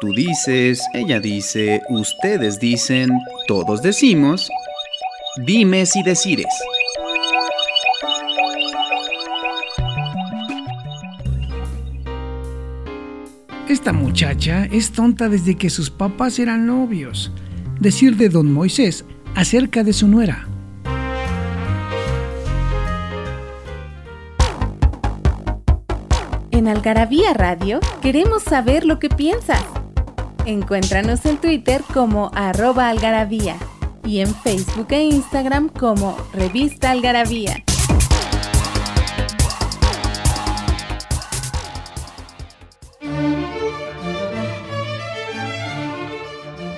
Tú dices, ella dice, ustedes dicen, todos decimos. Dimes y decires. Esta muchacha es tonta desde que sus papás eran novios. Decir de don Moisés acerca de su nuera. En Algarabía Radio queremos saber lo que piensas. Encuéntranos en Twitter como arroba algarabía y en Facebook e Instagram como revista algarabía.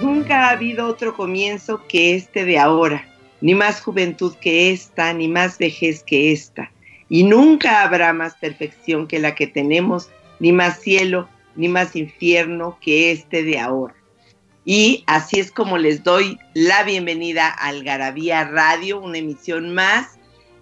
Nunca ha habido otro comienzo que este de ahora, ni más juventud que esta, ni más vejez que esta, y nunca habrá más perfección que la que tenemos, ni más cielo, ni más infierno que este de ahora. Y así es como les doy la bienvenida al Garabía Radio, una emisión más.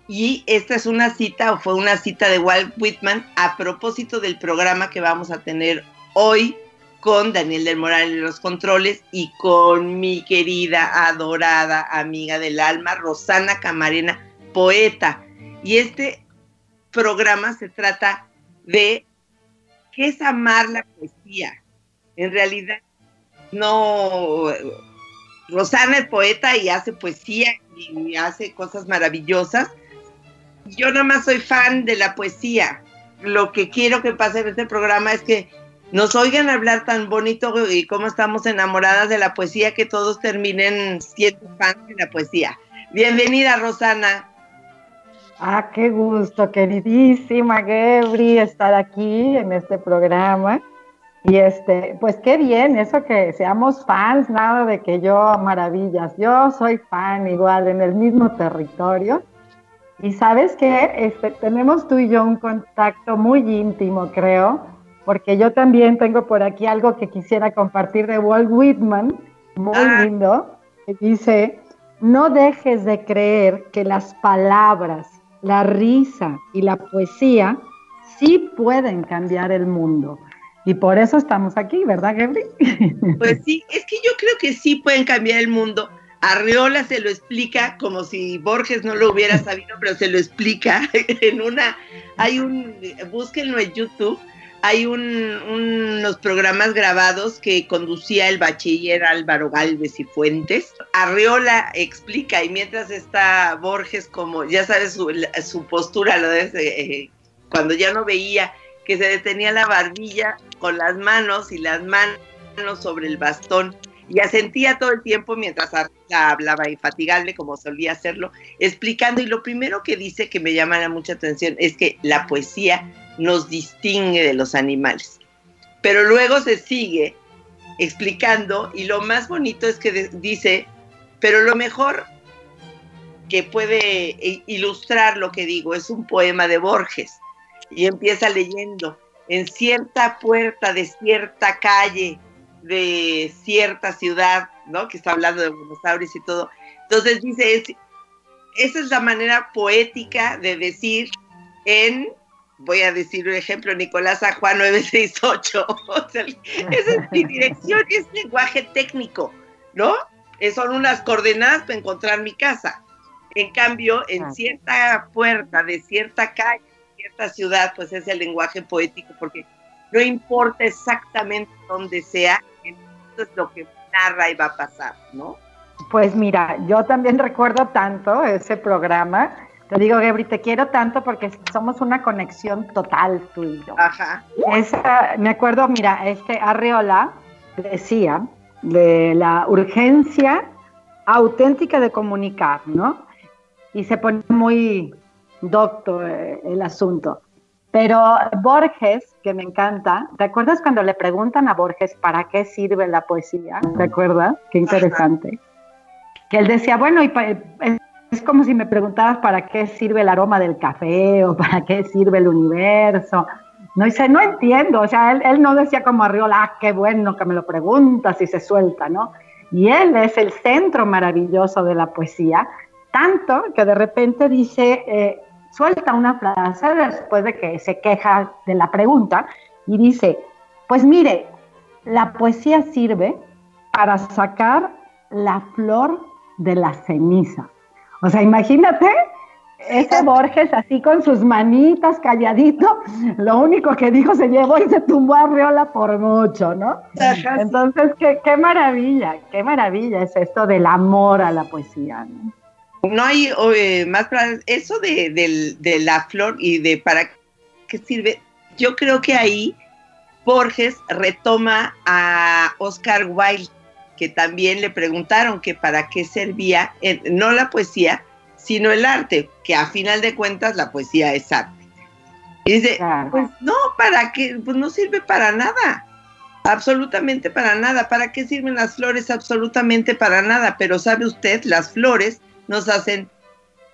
Y esta es una cita, o fue una cita de Walt Whitman a propósito del programa que vamos a tener hoy con Daniel del Moral en los controles y con mi querida, adorada amiga del alma, Rosana Camarena, poeta. Y este programa se trata de ¿qué es amar la poesía? En realidad, no. Rosana es poeta y hace poesía y hace cosas maravillosas. Yo nada más soy fan de la poesía. Lo que quiero que pase en este programa es que nos oigan hablar tan bonito y cómo estamos enamoradas de la poesía que todos terminen siendo fans de la poesía. Bienvenida, Rosana. Ah, qué gusto, queridísima Gebri, estar aquí en este programa. Y este, pues qué bien, eso que seamos fans, nada de que yo maravillas. Yo soy fan igual en el mismo territorio. Y sabes que este, tenemos tú y yo un contacto muy íntimo, creo, porque yo también tengo por aquí algo que quisiera compartir de Walt Whitman, muy ah. lindo, que dice, no dejes de creer que las palabras la risa y la poesía sí pueden cambiar el mundo. Y por eso estamos aquí, ¿verdad, Gabriel? Pues sí, es que yo creo que sí pueden cambiar el mundo. Arriola se lo explica como si Borges no lo hubiera sabido, pero se lo explica en una, hay un, búsquenlo en YouTube, hay unos programas grabados que conducía el bachiller Álvaro Galvez y Fuentes. Arriola explica, y mientras está Borges, como ya sabes, su, postura, lo de eh, cuando ya no veía, que se detenía la barbilla con las manos y las manos sobre el bastón y asentía todo el tiempo mientras hablaba infatigable, como solía hacerlo, explicando. Y lo primero que dice que me llama mucha atención es que la poesía nos distingue de los animales. Pero luego se sigue explicando y lo más bonito es que dice, pero lo mejor que puede ilustrar lo que digo es un poema de Borges. Y empieza leyendo, en cierta puerta de cierta calle, de cierta ciudad, ¿no? Que está hablando de Buenos Aires y todo. Entonces dice, esa es la manera poética de decir en voy a decir un ejemplo, Nicolás a Juan 968. O sea, esa es mi dirección, es lenguaje técnico, ¿no? Son unas coordenadas para encontrar mi casa. En cambio, en cierta puerta de cierta calle, cierta ciudad, pues es el lenguaje poético, porque no importa exactamente dónde sea, eso es lo que narra y va a pasar, ¿no? Pues mira, yo también recuerdo tanto ese programa te digo, Gebri, te quiero tanto porque somos una conexión total tú y yo. Ajá. me acuerdo, mira, este Arreola decía de la urgencia auténtica de comunicar, ¿no? Y se pone muy docto eh, el asunto. Pero Borges, que me encanta, ¿te acuerdas cuando le preguntan a Borges para qué sirve la poesía? ¿Te acuerdas? Qué interesante. Que él decía, bueno, y es como si me preguntaras para qué sirve el aroma del café o para qué sirve el universo. No dice, no entiendo, o sea, él, él no decía como Arriola, ah, qué bueno que me lo preguntas y se suelta, ¿no? Y él es el centro maravilloso de la poesía, tanto que de repente dice, eh, suelta una frase después de que se queja de la pregunta y dice, pues mire, la poesía sirve para sacar la flor de la ceniza. O sea, imagínate ese Borges así con sus manitas calladito, lo único que dijo se llevó y se tumbó a Riola por mucho, ¿no? Entonces, qué, qué maravilla, qué maravilla es esto del amor a la poesía, ¿no? No hay más para eso de, la flor y de para qué sirve. Yo creo que ahí Borges retoma a Oscar Wilde, que también le preguntaron que para qué servía, no la poesía, sino el arte, que a final de cuentas la poesía es arte. Y dice, pues no, ¿para qué? Pues no sirve para nada. Absolutamente para nada. ¿Para qué sirven las flores? Absolutamente para nada. Pero sabe usted, las flores nos hacen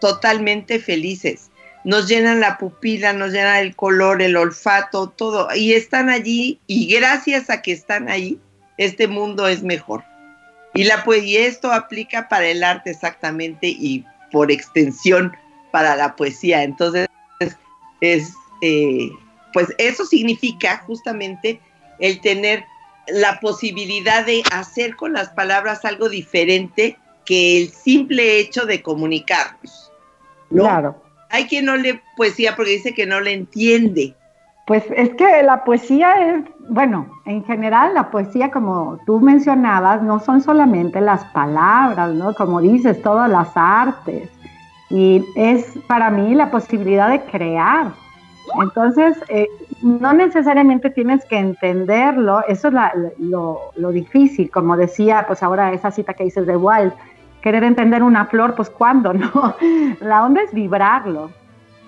totalmente felices. Nos llenan la pupila, nos llenan el color, el olfato, todo. Y están allí y gracias a que están ahí, este mundo es mejor. Y, la, y esto aplica para el arte exactamente y por extensión para la poesía. Entonces, es, eh, pues eso significa justamente el tener la posibilidad de hacer con las palabras algo diferente que el simple hecho de comunicarnos. Claro. Hay quien no lee poesía porque dice que no le entiende. Pues es que la poesía es, bueno, en general la poesía, como tú mencionabas, no son solamente las palabras, ¿no? Como dices, todas las artes. Y es para mí la posibilidad de crear. Entonces, eh, no necesariamente tienes que entenderlo, eso es lo, lo, difícil, como decía, pues ahora esa cita que dices de Wild, querer entender una flor, pues cuándo, ¿no? La onda es vibrarlo.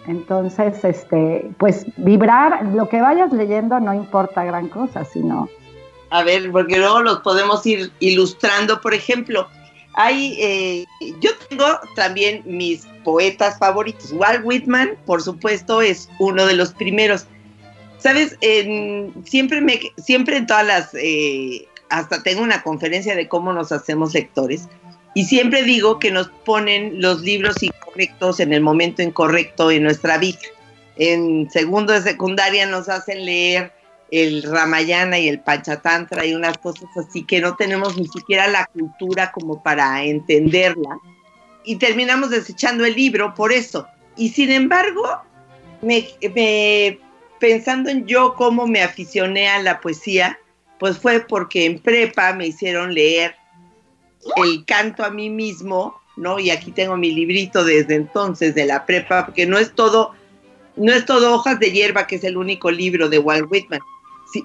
Entonces, este, pues vibrar, lo que vayas leyendo no importa gran cosa, sino... A ver, porque luego los podemos ir ilustrando, por ejemplo, hay, eh, yo tengo también mis poetas favoritos. Walt Whitman, por supuesto, es uno de los primeros. Sabes, siempre me, siempre en todas las, eh, hasta tengo una conferencia de cómo nos hacemos lectores. Y siempre digo que nos ponen los libros incorrectos en el momento incorrecto en nuestra vida. En segundo de secundaria nos hacen leer el Ramayana y el Panchatantra y unas cosas así que no tenemos ni siquiera la cultura como para entenderla. Y terminamos desechando el libro por eso. Y sin embargo, me, pensando en yo cómo me aficioné a la poesía, pues fue porque en prepa me hicieron leer el canto a mí mismo, ¿no? Y aquí tengo mi librito desde entonces de la prepa, porque no es todo, no es todo hojas de hierba, que es el único libro de Walt Whitman.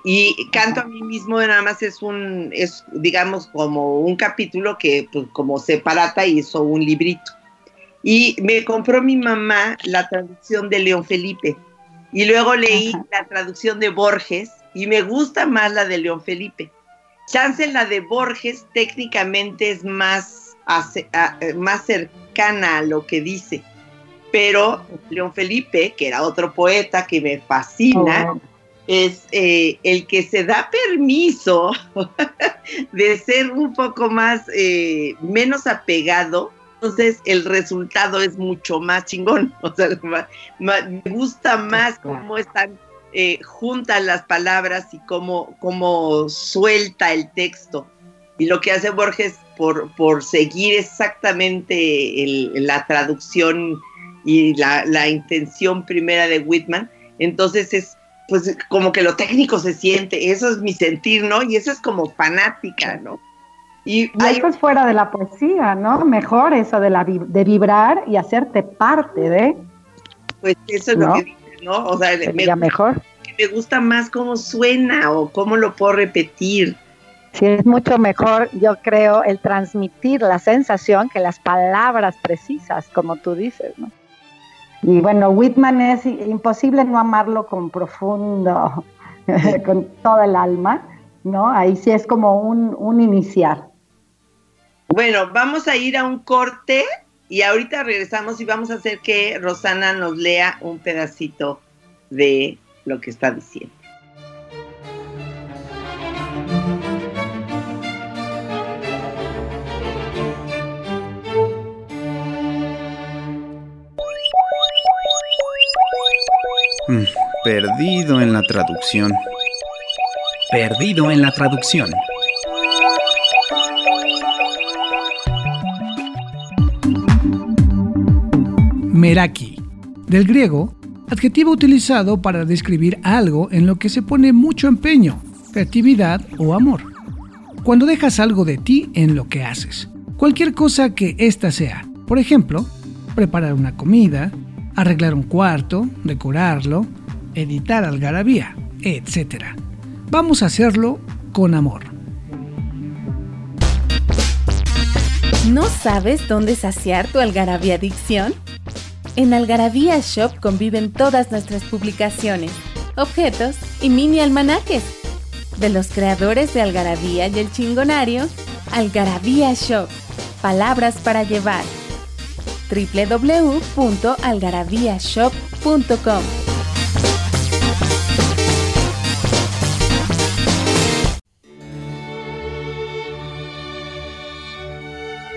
y canto a mí mismo nada más es un, es digamos como un capítulo que pues, como separata hizo un librito. Y me compró mi mamá la traducción de León Felipe. Y luego leí la traducción de Borges y me gusta más la de León Felipe. Chance la de Borges técnicamente es más, más cercana a lo que dice, pero León Felipe, que era otro poeta que me fascina, oh, es eh, el que se da permiso de ser un poco más, eh, menos apegado, entonces el resultado es mucho más chingón. O sea, me gusta más cómo están eh, junta las palabras y cómo, cómo suelta el texto. Y lo que hace Borges por, por seguir exactamente la traducción y la, intención primera de Whitman, entonces es pues como que lo técnico se siente, eso es mi sentir, ¿no? Y eso es como fanática, ¿no? Y, eso es fuera de la poesía, ¿no? Mejor eso de, la, de vibrar y hacerte parte de... Pues eso es lo que ¿no? O sea, me, mejor. Me gusta más cómo suena o cómo lo puedo repetir. Sí, es mucho mejor, yo creo, el transmitir la sensación que las palabras precisas, como tú dices, ¿no? Y bueno, Whitman es imposible no amarlo con profundo, con toda el alma, ¿no? Ahí sí es como un, un iniciar. Bueno, vamos a ir a un corte y ahorita regresamos y vamos a hacer que Rosana nos lea un pedacito de lo que está diciendo. Mm, perdido en la traducción. Perdido en la traducción. Meraki, del griego, adjetivo utilizado para describir algo en lo que se pone mucho empeño, creatividad o amor. Cuando dejas algo de ti en lo que haces, cualquier cosa que ésta sea, por ejemplo, preparar una comida, arreglar un cuarto, decorarlo, editar algarabía, etc. Vamos a hacerlo con amor. ¿No sabes dónde saciar tu algarabía adicción? En Algarabía Shop conviven todas nuestras publicaciones, objetos y mini almanaques. De los creadores de Algarabía y el Chingonario, Algarabía Shop, palabras para llevar. www.algarabíashop.com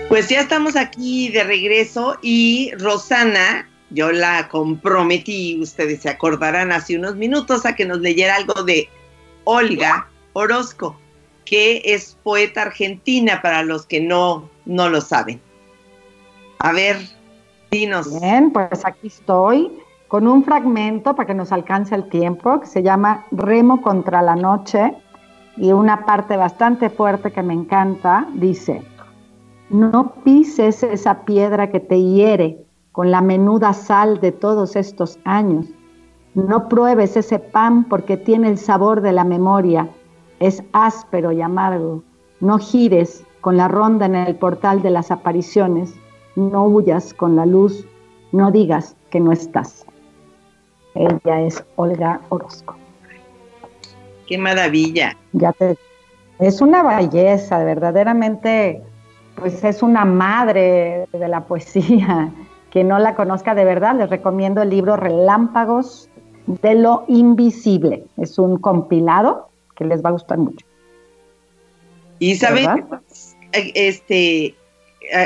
Pues ya estamos aquí de regreso y Rosana, yo la comprometí, ustedes se acordarán hace unos minutos a que nos leyera algo de Olga Orozco, que es poeta argentina para los que no, no lo saben. A ver, Bien, pues aquí estoy con un fragmento para que nos alcance el tiempo, que se llama Remo contra la noche, y una parte bastante fuerte que me encanta, dice, no pises esa piedra que te hiere con la menuda sal de todos estos años. No pruebes ese pan porque tiene el sabor de la memoria. Es áspero y amargo. No gires con la ronda en el portal de las apariciones. No huyas con la luz. No digas que no estás. Ella es Olga Orozco. Qué maravilla. Ya te, es una belleza, verdaderamente pues es una madre de la poesía. Que no la conozca de verdad, les recomiendo el libro Relámpagos de lo Invisible. Es un compilado que les va a gustar mucho. Y sabes, este,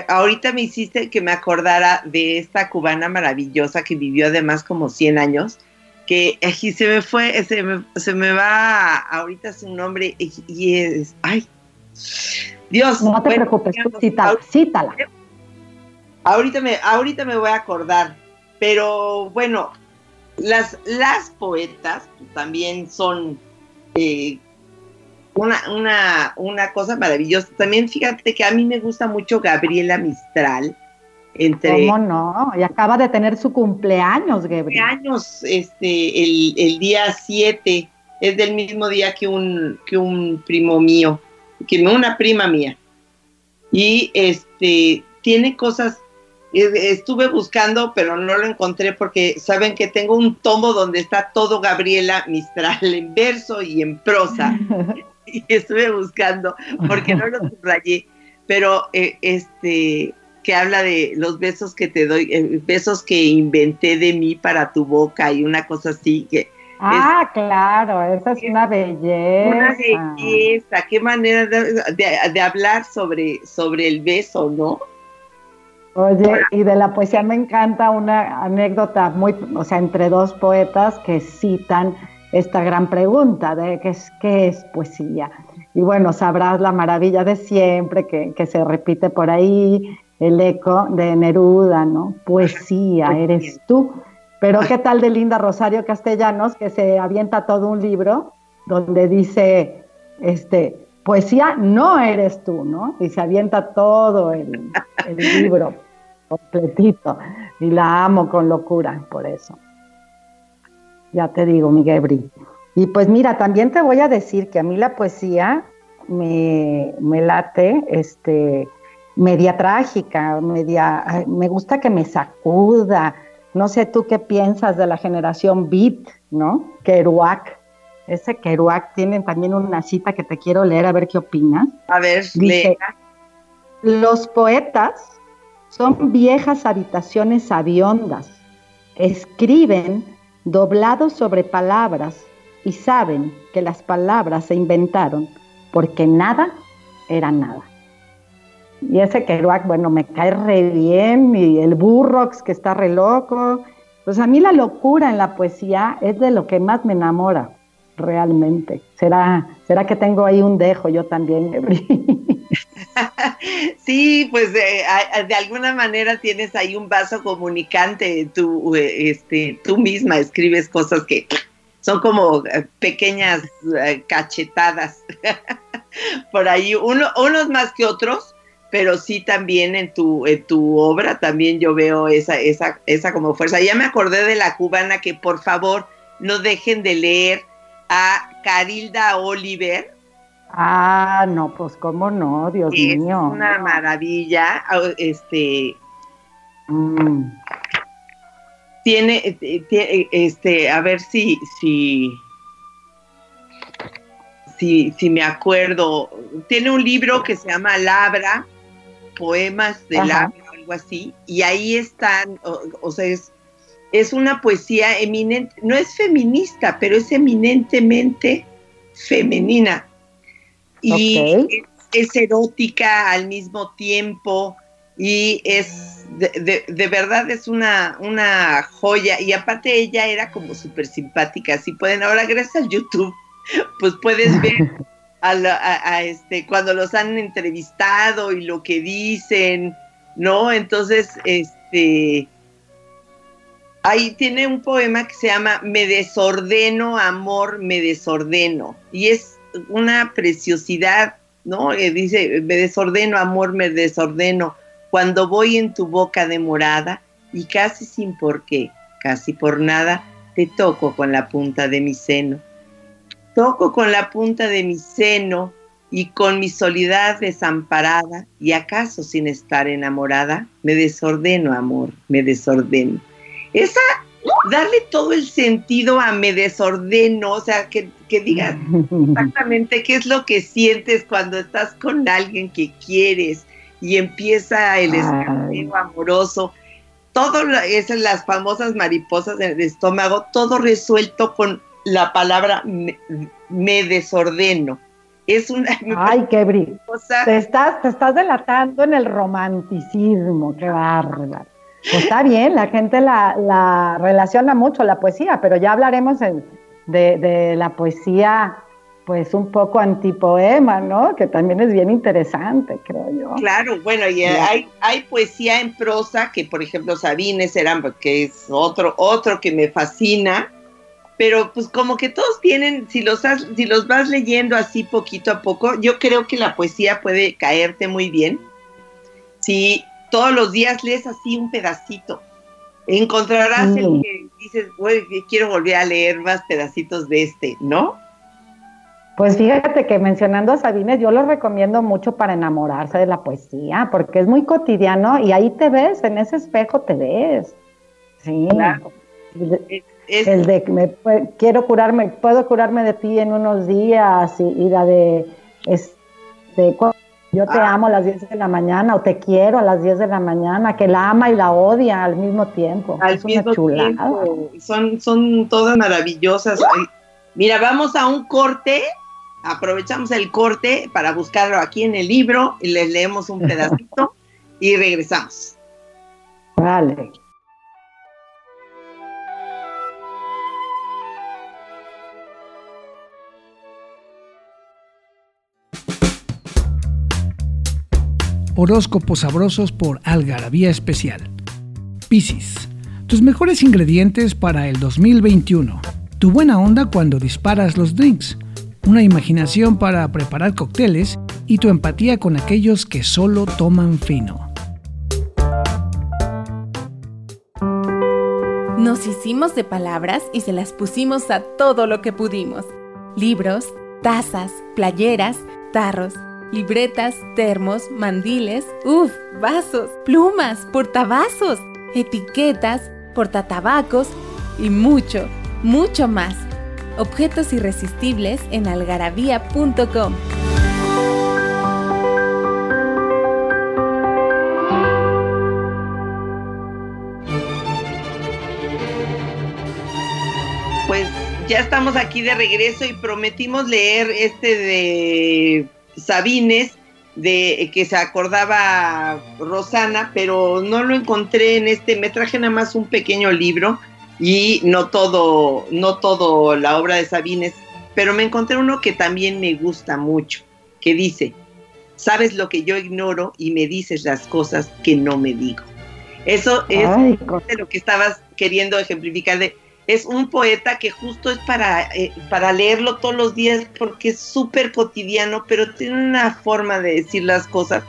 ahorita me hiciste que me acordara de esta cubana maravillosa que vivió además como 100 años, que aquí se me fue, se me, se me va ahorita su nombre y es, ay, Dios. No te preocupes, cítala, Ahorita me, ahorita me voy a acordar, pero bueno, las, las poetas también son eh, una, una, una cosa maravillosa. También fíjate que a mí me gusta mucho Gabriela Mistral. Entre ¿Cómo no? Y acaba de tener su cumpleaños, Gabriela. Cumpleaños, este, el, el día 7, es del mismo día que un, que un primo mío que una prima mía. Y este tiene cosas, eh, estuve buscando, pero no lo encontré porque saben que tengo un tomo donde está todo Gabriela Mistral en verso y en prosa. y estuve buscando porque no lo subrayé, pero eh, este que habla de los besos que te doy, eh, besos que inventé de mí para tu boca y una cosa así que Ah, claro, esa es una belleza. Una belleza, qué manera de, hablar sobre, sobre el beso, ¿no? Oye, y de la poesía me encanta una anécdota muy, o sea, entre dos poetas que citan esta gran pregunta de qué es, qué es poesía. Y bueno, sabrás la maravilla de siempre que, que se repite por ahí, el eco de Neruda, ¿no? Poesía, eres tú. Pero qué tal de Linda Rosario Castellanos, que se avienta todo un libro donde dice, este, poesía no eres tú, ¿no? Y se avienta todo el, libro completito. Y la amo con locura por eso. Ya te digo, Miguel Y pues mira, también te voy a decir que a mí la poesía me, me late, este, media trágica, media, me gusta que me sacuda, no sé tú qué piensas de la generación Beat, ¿no? Kerouac. Ese Kerouac tiene también una cita que te quiero leer a ver qué opinas. A ver, Dice, los poetas son viejas habitaciones aviondas, escriben doblados sobre palabras y saben que las palabras se inventaron porque nada era nada. Y ese Kerouac, bueno, me cae re bien, y el Burrox que está re loco. Pues a mí la locura en la poesía es de lo que más me enamora, realmente. ¿Será, será que tengo ahí un dejo yo también, Sí, pues de, de, alguna manera tienes ahí un vaso comunicante, tú, este, tú misma escribes cosas que son como eh, pequeñas eh, cachetadas por ahí, uno, unos más que otros, pero sí también en tu, en tu obra también yo veo esa, esa, esa como fuerza. Ya me acordé de la cubana que por favor no dejen de leer a Carilda Oliver. Ah, no, pues cómo no, Dios mío. Es una maravilla. Este. Mm. Tiene, eh, tiene, este, a ver si, si, si, si me acuerdo. Tiene un libro que se llama Labra, poemas de Labra, algo así, y ahí están, o, sea, es, es una poesía eminente, no es feminista, pero es eminentemente femenina. Y es, erótica al mismo tiempo y es, de, de, verdad es una, una joya. Y aparte ella era como súper simpática, si pueden, ahora gracias al YouTube, pues puedes ver a, este, cuando los han entrevistado y lo que dicen, ¿no? Entonces, este, ahí tiene un poema que se llama Me desordeno, amor, me desordeno. Y es una preciosidad, ¿no? Eh, dice, me desordeno, amor, me desordeno. Cuando voy en tu boca de morada y casi sin por qué, casi por nada, te toco con la punta de mi seno Toco con la punta de mi seno y con mi soledad desamparada y acaso sin estar enamorada, me desordeno, amor, me desordeno. Esa, darle todo el sentido a me desordeno, o sea, que, que digas exactamente qué es lo que sientes cuando estás con alguien que quieres y empieza el escaleo amoroso. Todo esas las famosas mariposas del estómago, todo resuelto con la palabra me, desordeno. Es una. Ay, qué brillo. Te estás, te estás delatando en el romanticismo, qué bárbaro. Pues está bien, la gente la, relaciona mucho la poesía, pero ya hablaremos de, la poesía, pues un poco antipoema, ¿no? Que también es bien interesante, creo yo. Claro, bueno, y hay, hay poesía en prosa que, por ejemplo, Sabines era, que es otro, otro que me fascina pero pues como que todos tienen, si los, si los vas leyendo así poquito a poco, yo creo que la poesía puede caerte muy bien. Si todos los días lees así un pedacito, encontrarás el que dices, güey, quiero volver a leer más pedacitos de este, ¿no? Pues fíjate que mencionando a Sabines, yo lo recomiendo mucho para enamorarse de la poesía, porque es muy cotidiano y ahí te ves, en ese espejo te ves. Sí. Claro. El de me, quiero curarme, puedo curarme de ti en unos días y, la de este, yo te ah. amo a las 10 de la mañana o te quiero a las 10 de la mañana, que la ama y la odia al mismo tiempo. es una chulada. Son, son todas maravillosas. Mira, vamos a un corte. Aprovechamos el corte para buscarlo aquí en el libro y les leemos un pedacito y regresamos. Vale. Horóscopos sabrosos por Algarabía Especial. Piscis. Tus mejores ingredientes para el 2021. Tu buena onda cuando disparas los drinks. Una imaginación para preparar cócteles y tu empatía con aquellos que solo toman fino. Nos hicimos de palabras y se las pusimos a todo lo que pudimos. Libros, tazas, playeras, tarros libretas, termos, mandiles, uff, vasos, plumas, portavasos, etiquetas, portatabacos y mucho, mucho más. Objetos irresistibles en algarabía.com. Pues ya estamos aquí de regreso y prometimos leer este de Sabines de que se acordaba Rosana, pero no lo encontré en este, me traje nada más un pequeño libro y no todo, no todo la obra de Sabines, pero me encontré uno que también me gusta mucho, que dice, sabes lo que yo ignoro y me dices las cosas que no me digo. Eso es lo que estabas queriendo ejemplificar de es un poeta que justo es para, eh, para leerlo todos los días porque es súper cotidiano, pero tiene una forma de decir las cosas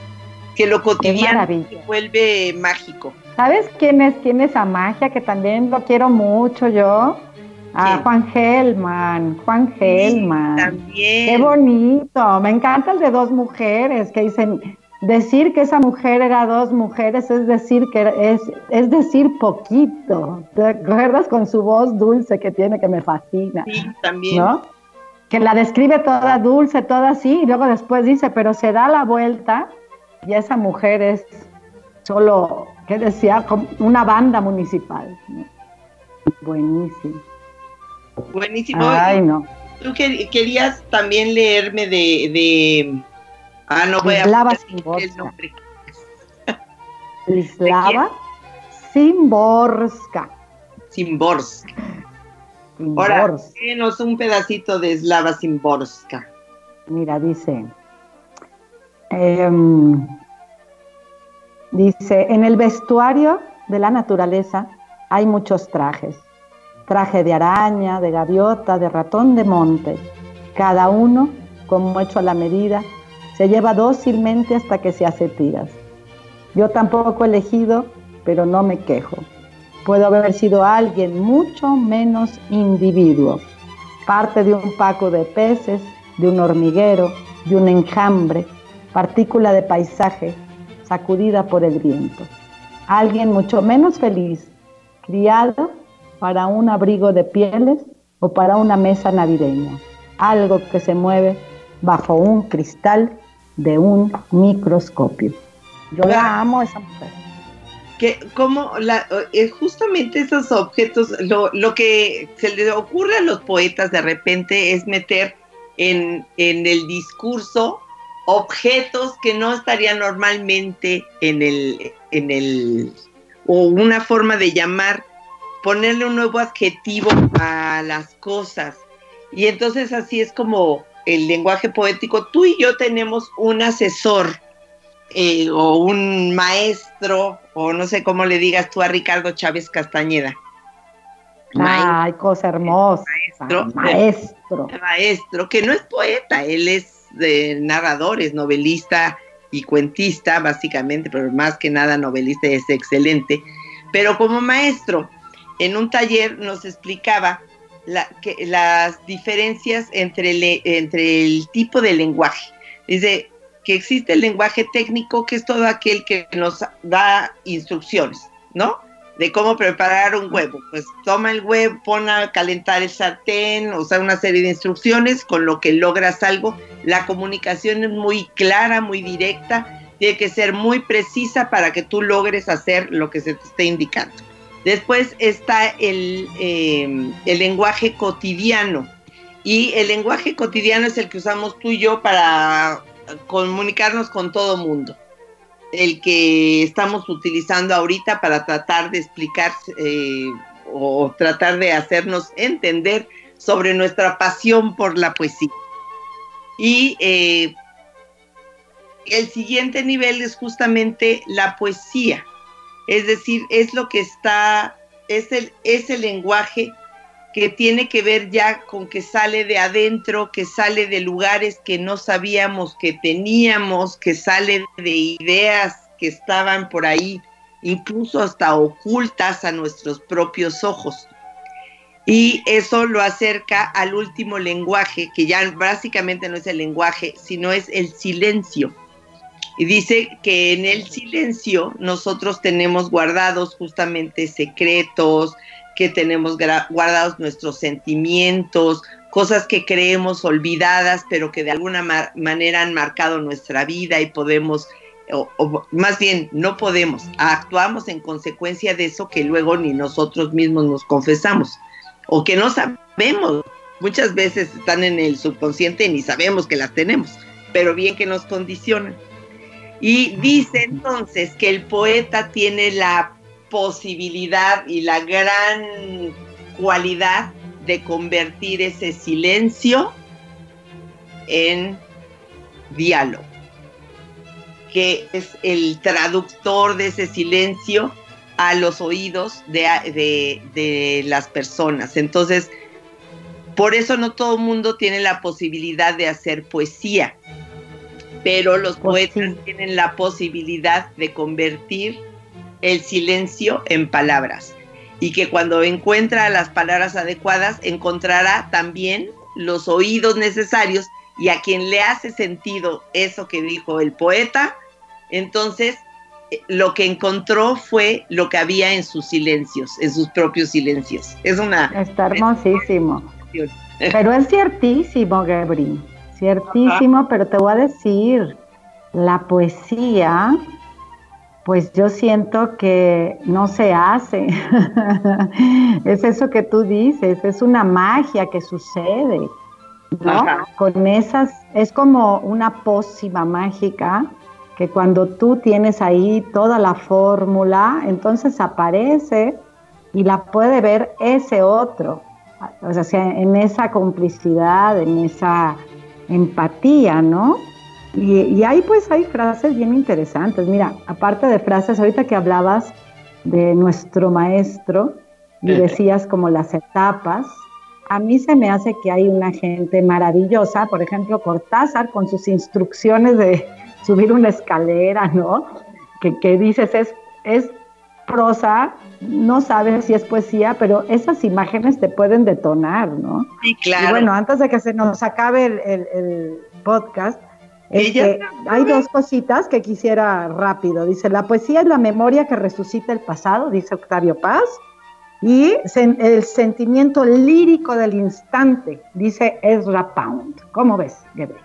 que lo cotidiano se vuelve mágico. ¿Sabes quién es, quién es a magia? Que también lo quiero mucho yo. A Juan Gelman, Juan Gelman. también. Qué bonito. Me encanta el de dos mujeres que dicen, Decir que esa mujer era dos mujeres es decir que es, es decir poquito. ¿Te acuerdas con su voz dulce que tiene que me fascina? Sí, también. ¿No? Que la describe toda dulce, toda así, y luego después dice, pero se da la vuelta y esa mujer es solo, ¿qué decía? Una banda municipal. Buenísimo. Buenísimo. Ay, no. Tú querías también leerme de Ah, no voy Lislava a el nombre. Lislava Simborska. Simborska. Ahora, denos un pedacito de Slava Simborska. Mira, dice. Em, dice, en el vestuario de la naturaleza hay muchos trajes. Traje de araña, de gaviota, de ratón de monte. Cada uno como hecho a la medida se lleva dócilmente hasta que se hace tiras. Yo tampoco he elegido, pero no me quejo. Puedo haber sido alguien mucho menos individuo, parte de un paco de peces, de un hormiguero, de un enjambre, partícula de paisaje, sacudida por el viento. Alguien mucho menos feliz, criado para un abrigo de pieles o para una mesa navideña. Algo que se mueve bajo un cristal de un microscopio. Yo la amo a esa mujer. Que como la, eh, justamente esos objetos, lo, lo, que se le ocurre a los poetas de repente es meter en, en el discurso objetos que no estarían normalmente en el, en el, o una forma de llamar, ponerle un nuevo adjetivo a las cosas. Y entonces así es como el lenguaje poético, tú y yo tenemos un asesor eh, o un maestro, o no sé cómo le digas tú a Ricardo Chávez Castañeda. Ay, cosa hermosa. Maestro, maestro. Maestro, que no es poeta, él es de narradores, novelista y cuentista, básicamente, pero más que nada novelista es excelente. Pero como maestro, en un taller nos explicaba que, las diferencias entre, entre el tipo de lenguaje. Dice que existe el lenguaje técnico, que es todo aquel que nos da instrucciones, ¿no? De cómo preparar un huevo. Pues toma el huevo, pone a calentar el sartén, o sea, una serie de instrucciones con lo que logras algo. La comunicación es muy clara, muy directa, tiene que ser muy precisa para que tú logres hacer lo que se te esté indicando. Después está el, eh, el, lenguaje cotidiano. Y el lenguaje cotidiano es el que usamos tú y yo para comunicarnos con todo mundo. El que estamos utilizando ahorita para tratar de explicar eh, o tratar de hacernos entender sobre nuestra pasión por la poesía. Y eh, el siguiente nivel es justamente la poesía es decir, es lo que está, es el, es el lenguaje que tiene que ver ya con que sale de adentro, que sale de lugares que no sabíamos que teníamos, que sale de ideas que estaban por ahí, incluso hasta ocultas a nuestros propios ojos. Y eso lo acerca al último lenguaje, que ya básicamente no es el lenguaje, sino es el silencio. Y dice que en el silencio nosotros tenemos guardados justamente secretos, que tenemos guardados nuestros sentimientos, cosas que creemos olvidadas, pero que de alguna manera han marcado nuestra vida y podemos, o, más bien no podemos, actuamos en consecuencia de eso que luego ni nosotros mismos nos confesamos, o que no sabemos. Muchas veces están en el subconsciente y ni sabemos que las tenemos, pero bien que nos condicionan. Y dice entonces que el poeta tiene la posibilidad y la gran cualidad de convertir ese silencio en diálogo, que es el traductor de ese silencio a los oídos de, las personas. Entonces, por eso no todo el mundo tiene la posibilidad de hacer poesía pero los pues poetas tienen la posibilidad de convertir el silencio en palabras y que cuando encuentra las palabras adecuadas encontrará también los oídos necesarios y a quien le hace sentido eso que dijo el poeta, entonces eh, lo que encontró fue lo que había en sus silencios, en sus propios silencios. Es una... Está hermosísimo. Pero es ciertísimo, Gabriel. Ciertísimo, pero te voy a decir, la poesía, pues yo siento que no se hace. es eso que tú dices, es una magia que sucede. ¿no? Con esas, es como una pócima mágica que cuando tú tienes ahí toda la fórmula, entonces aparece y la puede ver ese otro. O sea, en esa complicidad, en esa empatía, ¿no? Y, ahí pues hay frases bien interesantes. Mira, aparte de frases, ahorita que hablabas de nuestro maestro y decías como las etapas, a mí se me hace que hay una gente maravillosa, por ejemplo, Cortázar con sus instrucciones de subir una escalera, ¿no? Que, que dices, es, es prosa, no sabes si es poesía, pero esas imágenes te pueden detonar, ¿no? Sí, claro. Y bueno, antes de que se nos acabe el, podcast, este, hay dos cositas que quisiera rápido. Dice, la poesía es la memoria que resucita el pasado, dice Octavio Paz, y el sentimiento lírico del instante, dice Ezra Pound. ¿Cómo ves, Gabriel?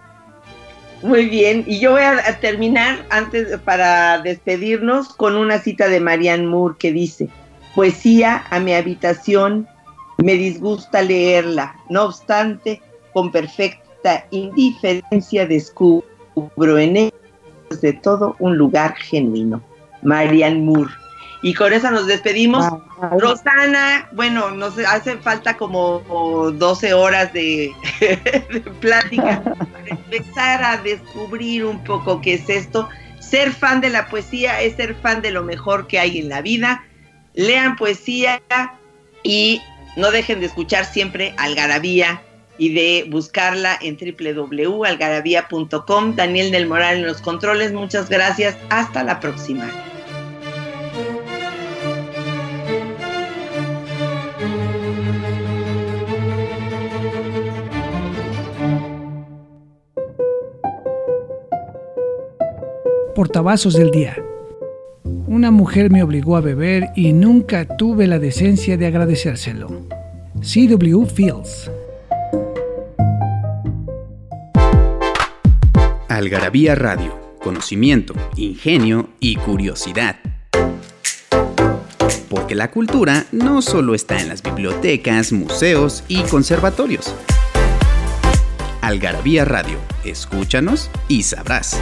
Muy bien, y yo voy a, terminar antes para despedirnos con una cita de Marianne Moore que dice, poesía a mi habitación, me disgusta leerla, no obstante, con perfecta indiferencia descubro en ella de todo un lugar genuino. Marianne Moore. Y con eso nos despedimos. Rosana, bueno, nos hace falta como 12 horas de, plática para empezar a descubrir un poco qué es esto. Ser fan de la poesía es ser fan de lo mejor que hay en la vida. Lean poesía y no dejen de escuchar siempre Algarabía y de buscarla en www.algarabía.com. Daniel del Moral en los controles, muchas gracias. Hasta la próxima. portavasos del día. Una mujer me obligó a beber y nunca tuve la decencia de agradecérselo. CW Fields. Algarabía Radio. Conocimiento, ingenio y curiosidad. Porque la cultura no solo está en las bibliotecas, museos y conservatorios. Algarabía Radio. Escúchanos y sabrás.